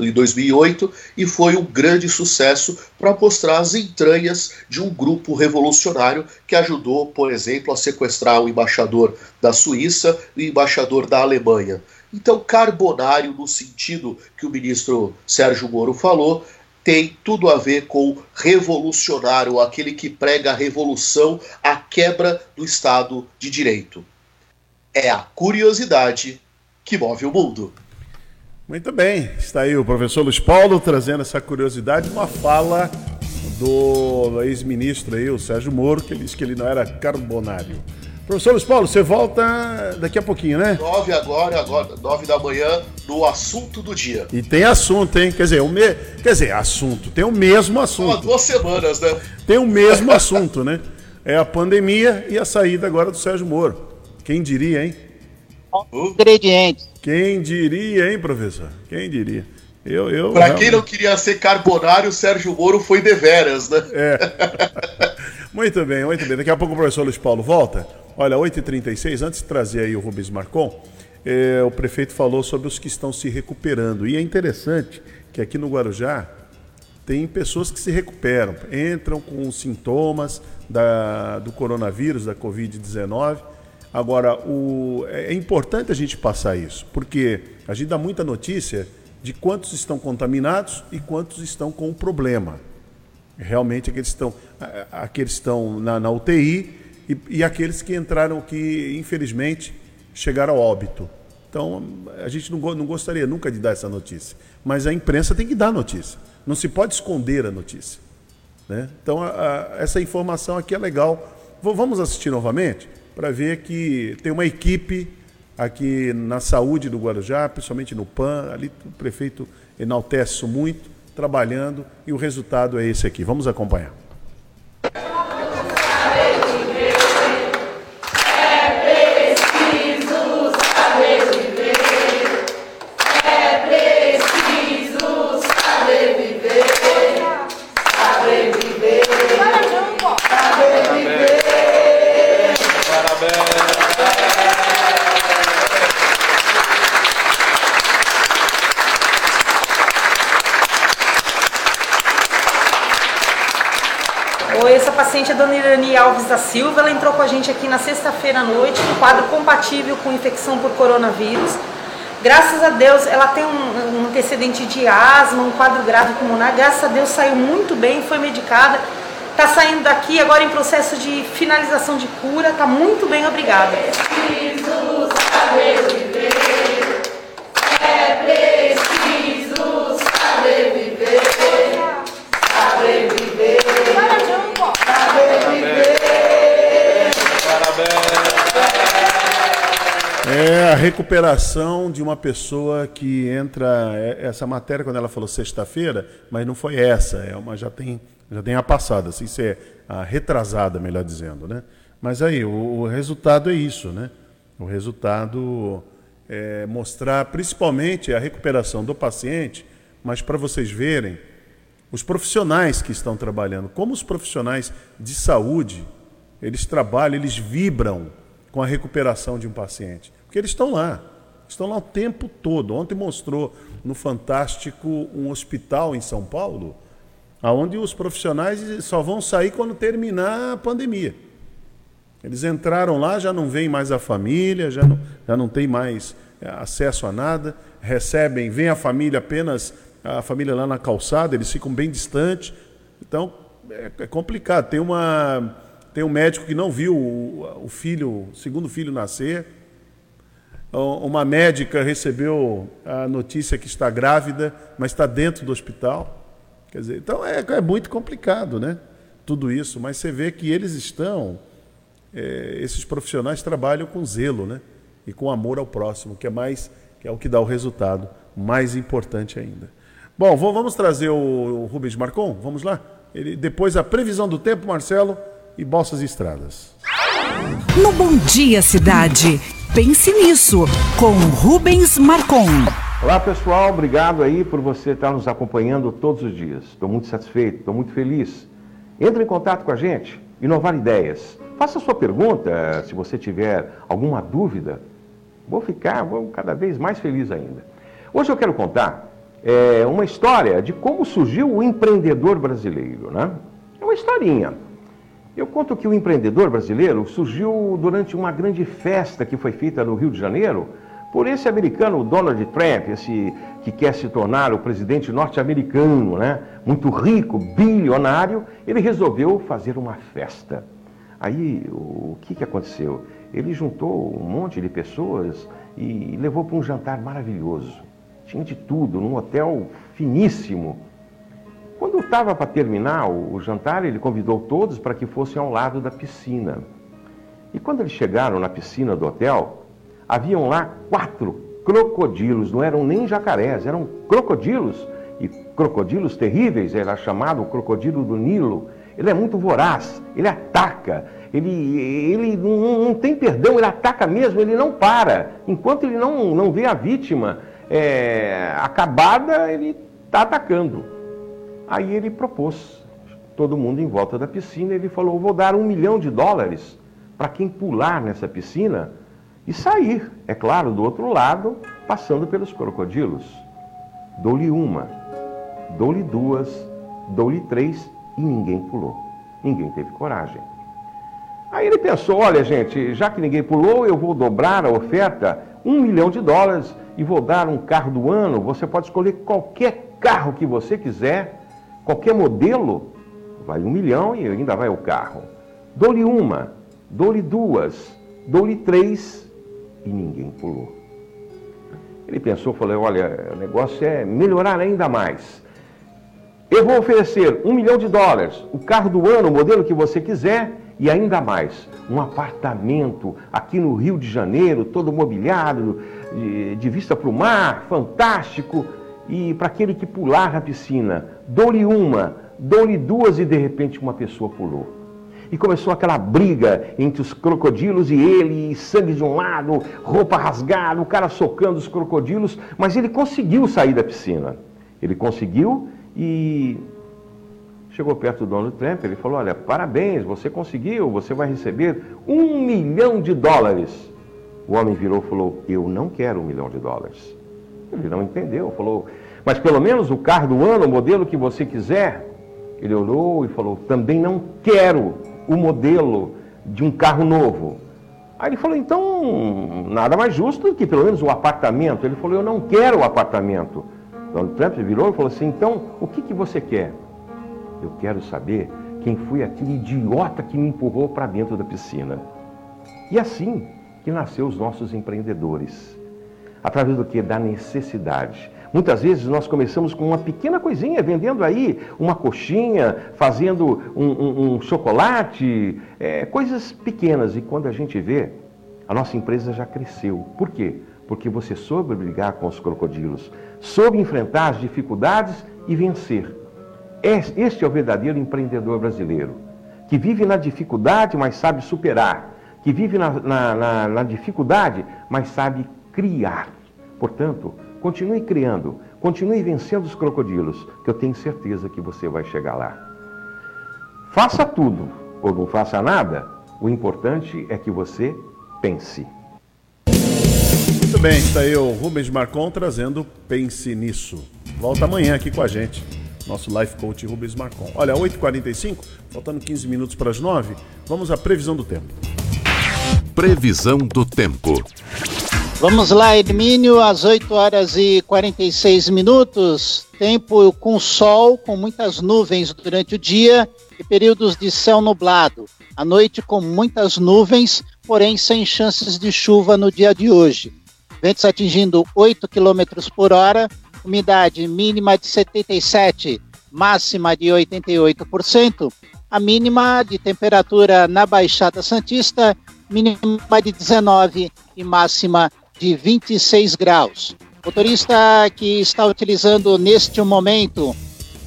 em 2008 e foi um grande sucesso para mostrar as entranhas de um grupo revolucionário que ajudou, por exemplo, a sequestrar o embaixador da Suíça e o embaixador da Alemanha. Então, carbonário, no sentido que o ministro Sérgio Moro falou, tem tudo a ver com revolucionário, aquele que prega a revolução, a quebra do Estado de Direito. É a curiosidade que move o mundo. Muito bem, está aí o professor Luiz Paulo trazendo essa curiosidade, uma fala do ex-ministro aí, o Sérgio Moro, que ele disse que ele não era carbonário. Professor Luiz Paulo, você volta daqui a pouquinho, né? Nove agora, agora, nove da manhã, no assunto do dia. E tem assunto, hein? Quer dizer, o me... Quer dizer, assunto, tem o mesmo assunto. Há duas semanas, né? Tem o mesmo assunto, né? É a pandemia e a saída agora do Sérgio Moro. Quem diria, hein? Ingredientes. Quem diria, hein, professor? Quem diria? Eu, eu, pra realmente... quem não queria ser carbonário, o Sérgio Moro foi deveras, né? É. muito bem, muito bem. Daqui a pouco o professor Luiz Paulo volta. Olha, 8h36, antes de trazer aí o Rubens Marcon, é, o prefeito falou sobre os que estão se recuperando. E é interessante que aqui no Guarujá tem pessoas que se recuperam, entram com sintomas da, do coronavírus, da Covid-19. Agora, o, é, é importante a gente passar isso, porque a gente dá muita notícia de quantos estão contaminados e quantos estão com problema. Realmente, aqueles estão, aqueles estão na, na UTI e, e aqueles que entraram que, infelizmente, chegaram ao óbito. Então, a gente não, não gostaria nunca de dar essa notícia, mas a imprensa tem que dar a notícia. Não se pode esconder a notícia. Né? Então, a, a, essa informação aqui é legal. Vamos assistir novamente para ver que tem uma equipe aqui na saúde do Guarujá, principalmente no PAN, ali o prefeito enaltece muito, trabalhando, e o resultado é esse aqui. Vamos acompanhar. paciente é a dona Irani Alves da Silva, ela entrou com a gente aqui na sexta-feira à noite, um quadro compatível com infecção por coronavírus. Graças a Deus, ela tem um, um antecedente de asma, um quadro grave pulmonar. Graças a Deus saiu muito bem, foi medicada Está saindo daqui agora em processo de finalização de cura. Está muito bem, obrigada. Recuperação de uma pessoa que entra. é- Essa matéria, quando ela falou sexta-feira, mas não foi essa, é uma já tem, já tem a passada, assim, isso é a retrasada, melhor dizendo, né? Mas aí, o, o resultado é isso, né? O resultado é mostrar principalmente a recuperação do paciente, mas para vocês verem os profissionais que estão trabalhando, como os profissionais de saúde, eles trabalham, eles vibram com a recuperação de um paciente. Porque eles estão lá, estão lá o tempo todo. Ontem mostrou no Fantástico um hospital em São Paulo, onde os profissionais só vão sair quando terminar a pandemia. Eles entraram lá, já não vem mais a família, já não, já não tem mais é, acesso a nada, recebem, vem a família apenas, a família lá na calçada, eles ficam bem distantes. Então, é, é complicado. Tem, uma, tem um médico que não viu o, o filho, o segundo filho nascer. Uma médica recebeu a notícia que está grávida, mas está dentro do hospital. Quer dizer, então é, é muito complicado, né? Tudo isso, mas você vê que eles estão, é, esses profissionais trabalham com zelo, né? E com amor ao próximo, que é mais, que é o que dá o resultado mais importante ainda. Bom, vamos trazer o, Rubens Marcon, vamos lá. Ele, depois a previsão do tempo, Marcelo, e Balsas e Estradas. No Bom Dia Cidade, pense nisso, com Rubens Marcon. Olá pessoal, obrigado aí por você estar nos acompanhando todos os dias. Estou muito satisfeito, estou muito feliz. Entre em contato com a gente, inovar ideias. Faça sua pergunta, se você tiver alguma dúvida. Vou ficar vou cada vez mais feliz ainda. Hoje eu quero contar é, uma história de como surgiu o empreendedor brasileiro. Né? É uma historinha. Eu conto que o empreendedor brasileiro surgiu durante uma grande festa que foi feita no Rio de Janeiro por esse americano Donald Trump, esse que quer se tornar o presidente norte-americano, né? Muito rico, bilionário, ele resolveu fazer uma festa. Aí o que, que aconteceu? Ele juntou um monte de pessoas e levou para um jantar maravilhoso. Tinha de tudo, num hotel finíssimo. Estava para terminar o, jantar, ele convidou todos para que fossem ao lado da piscina. E quando eles chegaram na piscina do hotel, haviam lá quatro crocodilos, não eram nem jacarés, eram crocodilos, e crocodilos terríveis, era chamado o crocodilo do Nilo. Ele é muito voraz, ele ataca, ele, ele não, não tem perdão, ele ataca mesmo, ele não para. Enquanto ele não, não vê a vítima é, acabada, ele está atacando. Aí ele propôs, todo mundo em volta da piscina, ele falou: vou dar um milhão de dólares para quem pular nessa piscina e sair, é claro, do outro lado, passando pelos crocodilos. Dou-lhe uma, dou-lhe duas, dou-lhe três e ninguém pulou. Ninguém teve coragem. Aí ele pensou: olha, gente, já que ninguém pulou, eu vou dobrar a oferta, um milhão de dólares, e vou dar um carro do ano. Você pode escolher qualquer carro que você quiser, qualquer modelo, vai um milhão e ainda vai o carro. Dou-lhe uma, dou-lhe duas, dou-lhe três e ninguém pulou. Ele pensou, falou, olha, o negócio é melhorar ainda mais. Eu vou oferecer um milhão de dólares, o carro do ano, o modelo que você quiser, e ainda mais, um apartamento aqui no Rio de Janeiro, todo mobiliado, de, de vista para o mar, fantástico. E para aquele que pular na piscina, dou-lhe uma, dou-lhe duas e de repente uma pessoa pulou. E começou aquela briga entre os crocodilos e ele, e sangue de um lado, roupa rasgada, o cara socando os crocodilos, mas ele conseguiu sair da piscina. Ele conseguiu e chegou perto do Donald Trump, ele falou, olha, parabéns, você conseguiu, você vai receber um milhão de dólares. O homem virou e falou, eu não quero um milhão de dólares. Ele não entendeu, falou, mas pelo menos o carro do ano, o modelo que você quiser. Ele olhou e falou, também não quero o modelo de um carro novo. Aí ele falou, então, nada mais justo do que pelo menos o apartamento. Ele falou, eu não quero o apartamento. Donald Trump virou e falou assim, então, o que, que você quer? Eu quero saber quem foi aquele idiota que me empurrou para dentro da piscina. E assim que nasceu os nossos empreendedores. Através do que? Da necessidade. Muitas vezes nós começamos com uma pequena coisinha, vendendo aí uma coxinha, fazendo um, um, um chocolate, é, coisas pequenas. E quando a gente vê, a nossa empresa já cresceu. Por quê? Porque você soube brigar com os crocodilos, soube enfrentar as dificuldades e vencer. Este é o verdadeiro empreendedor brasileiro, que vive na dificuldade, mas sabe superar, que vive na, na, na, na dificuldade, mas sabe criar. Portanto, Continue criando, continue vencendo os crocodilos, que eu tenho certeza que você vai chegar lá. Faça tudo ou não faça nada, o importante é que você pense. Muito bem, está aí o Rubens Marcon trazendo Pense Nisso. Volta amanhã aqui com a gente, nosso Life Coach Rubens Marcon. Olha, 8h45, faltando 15 minutos para as 9, vamos à previsão do tempo. Previsão do tempo. Vamos lá, Hermínio, às 8 horas e 46 minutos. Tempo com sol, com muitas nuvens durante o dia e períodos de céu nublado. À noite, com muitas nuvens, porém sem chances de chuva no dia de hoje. Ventos atingindo 8 km por hora, umidade mínima de 77, máxima de 88%. A mínima de temperatura na Baixada Santista, mínima de 19 e máxima de 26 graus. Motorista que está utilizando neste momento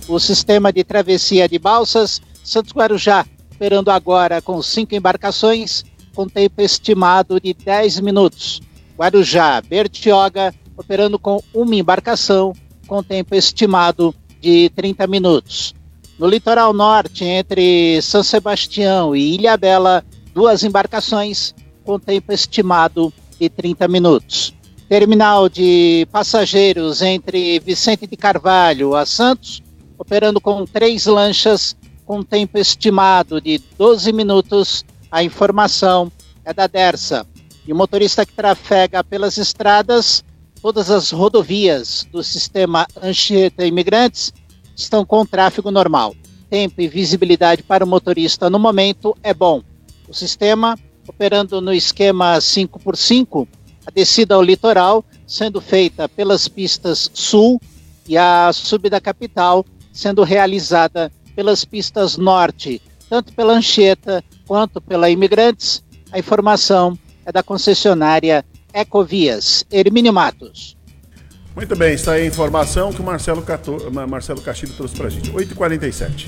o sistema de travessia de balsas Santos Guarujá, operando agora com cinco embarcações, com tempo estimado de 10 minutos. Guarujá, Bertioga, operando com uma embarcação, com tempo estimado de 30 minutos. No litoral norte, entre São Sebastião e Ilha Bela, duas embarcações, com tempo estimado de 30 minutos. Terminal de passageiros entre Vicente de Carvalho a Santos, operando com três lanchas, com tempo estimado de 12 minutos. A informação é da Dersa. E o motorista que trafega pelas estradas, todas as rodovias do sistema Anchieta Imigrantes estão com tráfego normal. Tempo e visibilidade para o motorista no momento é bom. O sistema operando no esquema 5 por 5 a descida ao litoral sendo feita pelas pistas sul e a subida capital sendo realizada pelas pistas norte, tanto pela Anchieta quanto pela Imigrantes. A informação é da concessionária Ecovias, Hermínio Matos. Muito bem, está aí a informação que o Marcelo, Cato... Marcelo Castilho trouxe para a gente. 8h47.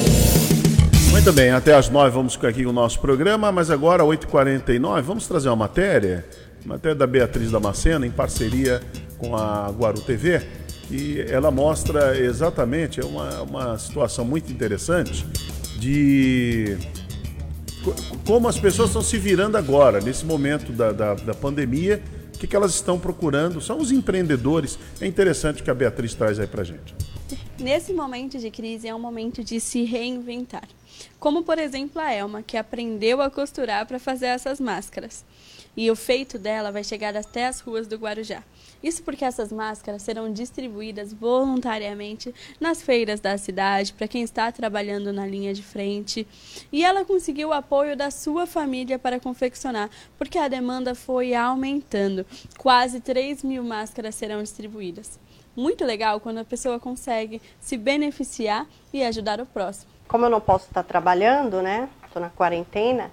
Muito bem, até às 9 vamos ficar aqui com o nosso programa, mas agora, 8h49, vamos trazer uma matéria, matéria da Beatriz Damasceno, em parceria com a Guaru TV, e ela mostra exatamente, é uma, uma situação muito interessante de como as pessoas estão se virando agora, nesse momento da, da, da pandemia, o que, que elas estão procurando, são os empreendedores. É interessante o que a Beatriz traz aí pra gente. Nesse momento de crise é um momento de se reinventar. Como, por exemplo, a Elma, que aprendeu a costurar para fazer essas máscaras. E o feito dela vai chegar até as ruas do Guarujá. Isso porque essas máscaras serão distribuídas voluntariamente nas feiras da cidade, para quem está trabalhando na linha de frente. E ela conseguiu o apoio da sua família para confeccionar, porque a demanda foi aumentando. Quase 3 mil máscaras serão distribuídas. Muito legal quando a pessoa consegue se beneficiar e ajudar o próximo como eu não posso estar trabalhando, né? Estou na quarentena.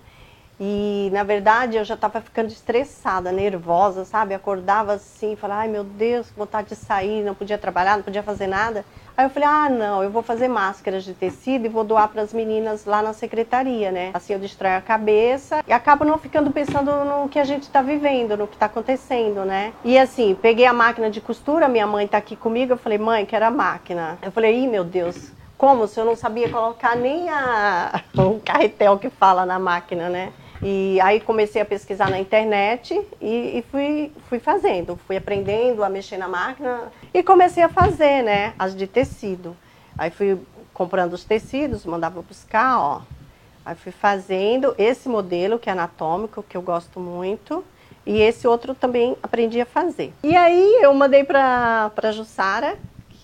E na verdade eu já estava ficando estressada, nervosa, sabe? Acordava assim, falava, ai meu Deus, vontade de sair, não podia trabalhar, não podia fazer nada. Aí eu falei, ah, não, eu vou fazer máscaras de tecido e vou doar para as meninas lá na secretaria, né? Assim eu distraio a cabeça e acabo não ficando pensando no que a gente está vivendo, no que está acontecendo, né? E assim, peguei a máquina de costura, minha mãe está aqui comigo, eu falei, mãe, quero a máquina. Eu falei, ih, meu Deus, como se eu não sabia colocar nem a, o carretel que fala na máquina, né? E aí comecei a pesquisar na internet e, e, fui, fui fazendo, fui aprendendo a mexer na máquina e comecei a fazer, né, as de tecido. Aí fui comprando os tecidos, mandava buscar, ó. Aí fui fazendo esse modelo que é anatômico, que eu gosto muito, e esse outro também aprendi a fazer. E aí eu mandei para a Jussara,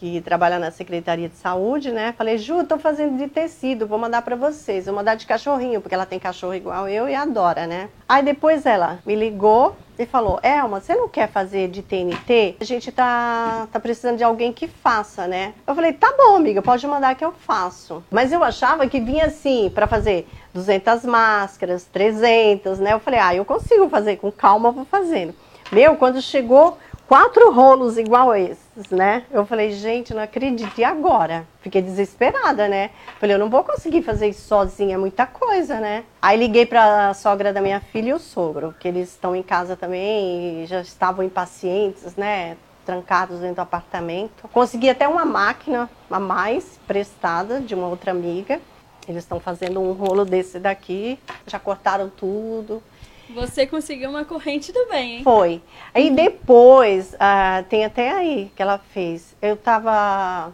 que trabalha na Secretaria de Saúde, né? Falei, Ju, estou fazendo de tecido, vou mandar para vocês. Vou mandar de cachorrinho, porque ela tem cachorro igual eu e adora, né? Aí depois ela me ligou e falou, Elma, você não quer fazer de TNT? A gente tá, tá precisando de alguém que faça, né? Eu falei, tá bom, amiga, pode mandar que eu faço. Mas eu achava que vinha assim, para fazer 200 máscaras, 300, né? Eu falei, ah, eu consigo fazer, com calma vou fazendo. Meu, quando chegou quatro rolos igual a esses, né? Eu falei, gente, não acredito. E agora? Fiquei desesperada, né? Falei, eu não vou conseguir fazer isso sozinha, é muita coisa, né? Aí liguei para a sogra da minha filha e o sogro, que eles estão em casa também e já estavam impacientes, né? Trancados dentro do apartamento. Consegui até uma máquina a mais prestada de uma outra amiga. Eles estão fazendo um rolo desse daqui, já cortaram tudo. Você conseguiu uma corrente do bem, hein? Foi. Aí depois, uh, tem até aí que ela fez. Eu tava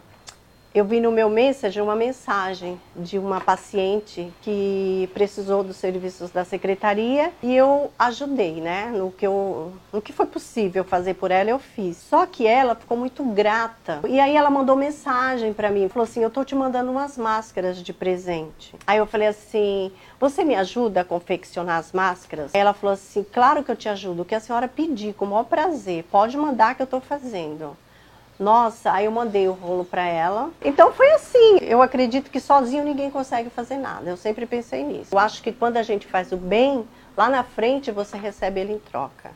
eu vi no meu message uma mensagem de uma paciente que precisou dos serviços da secretaria e eu ajudei, né? No que, eu, no que foi possível fazer por ela, eu fiz. Só que ela ficou muito grata. E aí ela mandou mensagem para mim, falou assim: "Eu tô te mandando umas máscaras de presente". Aí eu falei assim: "Você me ajuda a confeccionar as máscaras?". Ela falou assim: "Claro que eu te ajudo, o que a senhora pedir, com o maior prazer. Pode mandar que eu tô fazendo". Nossa, aí eu mandei o rolo para ela. Então foi assim. Eu acredito que sozinho ninguém consegue fazer nada. Eu sempre pensei nisso. Eu acho que quando a gente faz o bem, lá na frente você recebe ele em troca.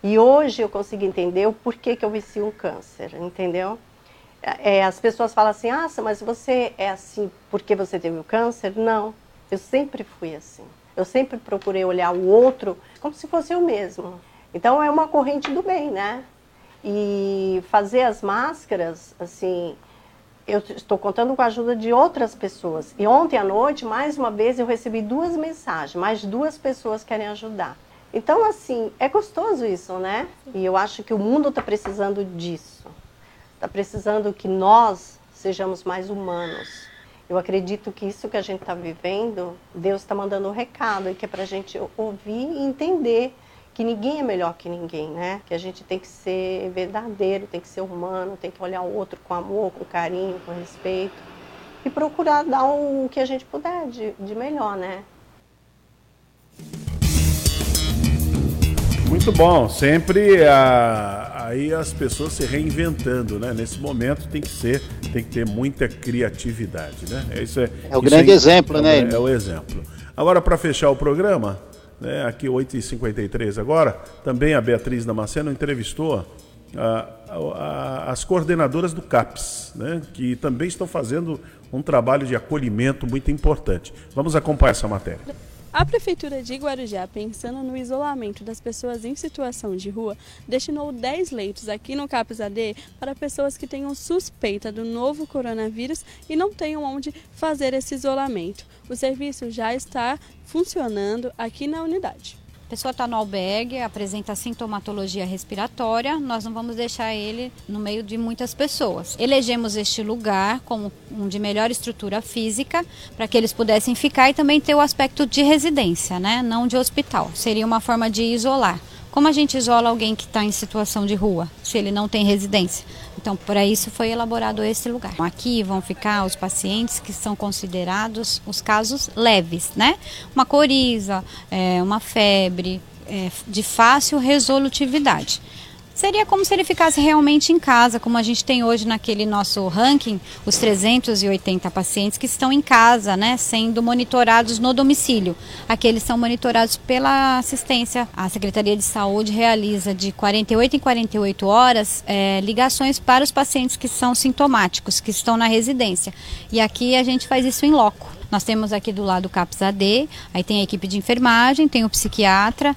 E hoje eu consigo entender o porquê que eu venci um câncer, entendeu? É, as pessoas falam assim, ah, mas você é assim porque você teve o câncer? Não, eu sempre fui assim. Eu sempre procurei olhar o outro como se fosse eu mesmo. Então é uma corrente do bem, né? E fazer as máscaras, assim, eu estou contando com a ajuda de outras pessoas. E ontem à noite, mais uma vez, eu recebi duas mensagens, mais duas pessoas querem ajudar. Então, assim, é gostoso isso, né? E eu acho que o mundo está precisando disso. Está precisando que nós sejamos mais humanos. Eu acredito que isso que a gente está vivendo, Deus está mandando um recado e que é para a gente ouvir e entender que ninguém é melhor que ninguém, né? Que a gente tem que ser verdadeiro, tem que ser humano, tem que olhar o outro com amor, com carinho, com respeito e procurar dar o que a gente puder de, de melhor, né? Muito bom, sempre a, aí as pessoas se reinventando, né? Nesse momento tem que ser, tem que ter muita criatividade, né? É, isso é, é o grande é, exemplo, é, né? É, é o exemplo. Agora, para fechar o programa, né, aqui 8h53 agora, também a Beatriz Damasceno entrevistou a, a, as coordenadoras do CAPS, né, que também estão fazendo um trabalho de acolhimento muito importante. Vamos acompanhar essa matéria. A Prefeitura de Guarujá, pensando no isolamento das pessoas em situação de rua, destinou 10 leitos aqui no CAPS AD para pessoas que tenham suspeita do novo coronavírus e não tenham onde fazer esse isolamento. O serviço já está funcionando aqui na unidade. A pessoa está no albergue, apresenta sintomatologia respiratória, nós não vamos deixar ele no meio de muitas pessoas. Elegemos este lugar como um de melhor estrutura física para que eles pudessem ficar e também ter o aspecto de residência, né? não de hospital. Seria uma forma de isolar. Como a gente isola alguém que está em situação de rua, se ele não tem residência? Então, para isso foi elaborado esse lugar. Aqui vão ficar os pacientes que são considerados os casos leves, né? Uma coriza, é, uma febre, é, de fácil resolutividade. Seria como se ele ficasse realmente em casa, como a gente tem hoje naquele nosso ranking, os 380 pacientes que estão em casa, né, sendo monitorados no domicílio. Aqueles são monitorados pela assistência. A Secretaria de Saúde realiza de 48 em 48 horas é, ligações para os pacientes que são sintomáticos, que estão na residência. E aqui a gente faz isso em loco. Nós temos aqui do lado o CAPS AD, aí tem a equipe de enfermagem, tem o psiquiatra,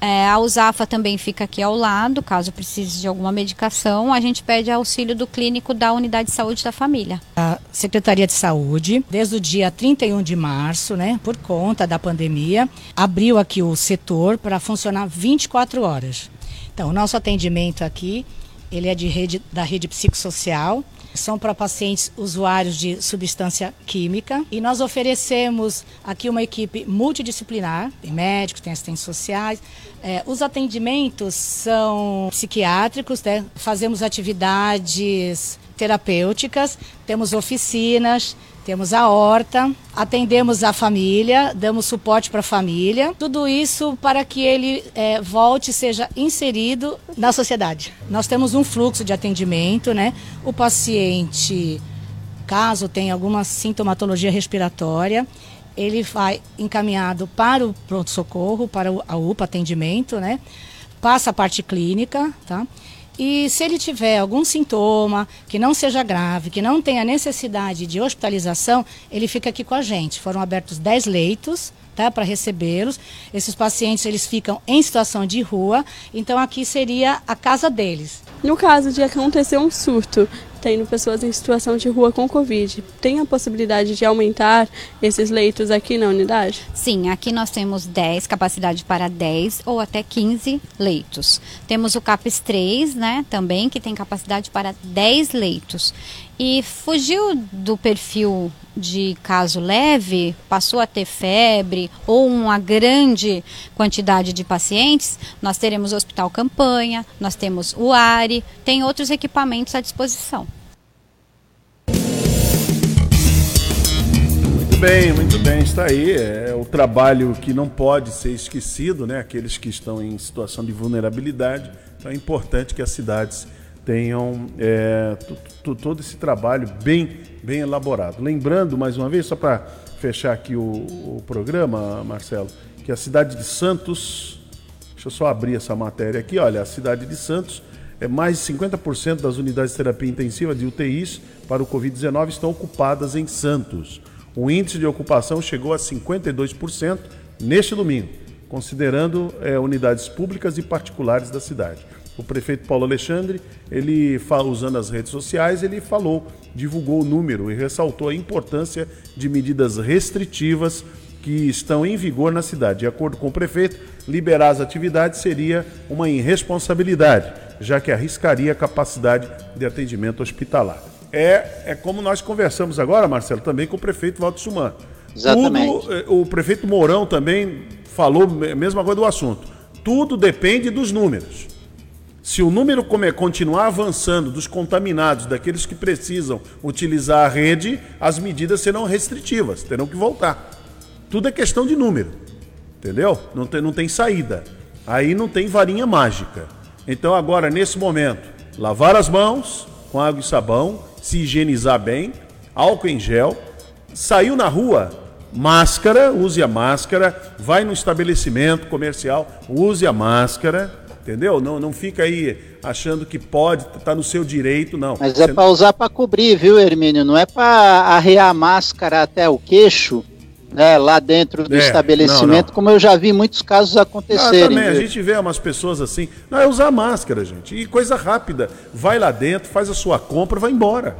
É, a USAFA também fica aqui ao lado, caso precise de alguma medicação, a gente pede auxílio do clínico da unidade de saúde da família. A Secretaria de Saúde, desde o dia 31 de março, né, por conta da pandemia, abriu aqui o setor para funcionar 24 horas. Então, o nosso atendimento aqui, ele é de rede, da rede psicossocial, são para pacientes usuários de substância química e nós oferecemos aqui uma equipe multidisciplinar, tem médicos, tem assistentes sociais. É, os atendimentos são psiquiátricos, né? fazemos atividades terapêuticas, temos oficinas, temos a horta, atendemos a família, damos suporte para a família, tudo isso para que ele é, volte seja inserido na sociedade. Nós temos um fluxo de atendimento, né? O paciente, caso tenha alguma sintomatologia respiratória, ele vai encaminhado para o pronto-socorro, para a UPA atendimento, né? Passa a parte clínica, tá? E se ele tiver algum sintoma que não seja grave, que não tenha necessidade de hospitalização, ele fica aqui com a gente. Foram abertos 10 leitos tá, para recebê-los. Esses pacientes eles ficam em situação de rua, então aqui seria a casa deles. No caso de acontecer um surto, tendo pessoas em situação de rua com Covid, tem a possibilidade de aumentar esses leitos aqui na unidade? Sim, aqui nós temos 10, capacidade para 10 ou até 15 leitos. Temos o CAPES 3, né, também, que tem capacidade para 10 leitos. E fugiu do perfil de caso leve, passou a ter febre ou uma grande quantidade de pacientes, nós teremos hospital campanha, nós temos o ARE, tem outros equipamentos à disposição. Muito bem, muito bem, está aí. É o trabalho que não pode ser esquecido, né? Aqueles que estão em situação de vulnerabilidade. Então é importante que as cidades tenham é, todo esse trabalho bem, bem elaborado. Lembrando, mais uma vez, só para fechar aqui o, o, programa, Marcelo, que a cidade de Santos, deixa eu só abrir essa matéria aqui, olha, a cidade de Santos, é mais de 50% das unidades de terapia intensiva de UTIs para o Covid-19 estão ocupadas em Santos. O índice de ocupação chegou a 52% neste domingo, considerando é, unidades públicas e particulares da cidade o prefeito Paulo Alexandre, ele usando as redes sociais, ele falou, divulgou o número e ressaltou a importância de medidas restritivas que estão em vigor na cidade. De acordo com o prefeito, liberar as atividades seria uma irresponsabilidade, já que arriscaria a capacidade de atendimento hospitalar. É, é como nós conversamos agora, Marcelo, também com o prefeito Walter Suman. Exatamente. Tudo, eh, o prefeito Mourão também falou a mesma coisa do assunto. Tudo depende dos números. Se o número continuar avançando dos contaminados, daqueles que precisam utilizar a rede, as medidas serão restritivas, terão que voltar. Tudo é questão de número, entendeu? Não tem, não tem saída. Aí não tem varinha mágica. Então, agora, nesse momento, lavar as mãos com água e sabão, se higienizar bem, álcool em gel, saiu na rua, máscara, use a máscara, vai no estabelecimento comercial, use a máscara entendeu? Não, não fica aí achando que pode, tá no seu direito, não. Mas é Você... para usar para cobrir, viu, Hermínio? Não é para arrear a máscara até o queixo, né, lá dentro do é, estabelecimento, não, não. como eu já vi muitos casos acontecerem. Ah, também, a gente vê umas pessoas assim, não, é usar máscara, gente, e coisa rápida, vai lá dentro, faz a sua compra, vai embora,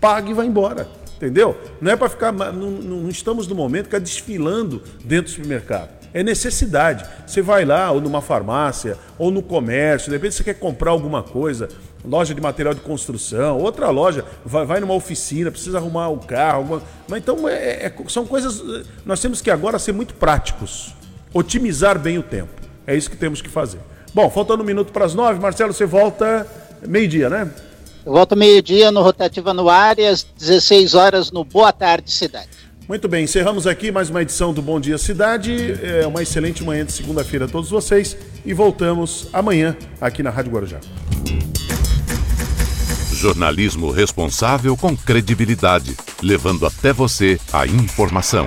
paga e vai embora, entendeu? Não é para ficar, não, não estamos no momento ficar desfilando dentro do supermercado é necessidade. Você vai lá, ou numa farmácia, ou no comércio, de repente você quer comprar alguma coisa, loja de material de construção, outra loja, vai, vai numa oficina, precisa arrumar o um carro. Alguma... Mas então é, é, são coisas. Nós temos que agora ser muito práticos, otimizar bem o tempo. É isso que temos que fazer. Bom, faltando um minuto para as nove, Marcelo, você volta meio-dia, né? Eu volto meio-dia no Rotativa no ar e às 16 horas no Boa Tarde Cidade. Muito bem, encerramos aqui mais uma edição do Bom Dia Cidade. É uma excelente manhã de segunda-feira a todos vocês e voltamos amanhã aqui na Rádio Guarujá. Jornalismo responsável com credibilidade, levando até você a informação.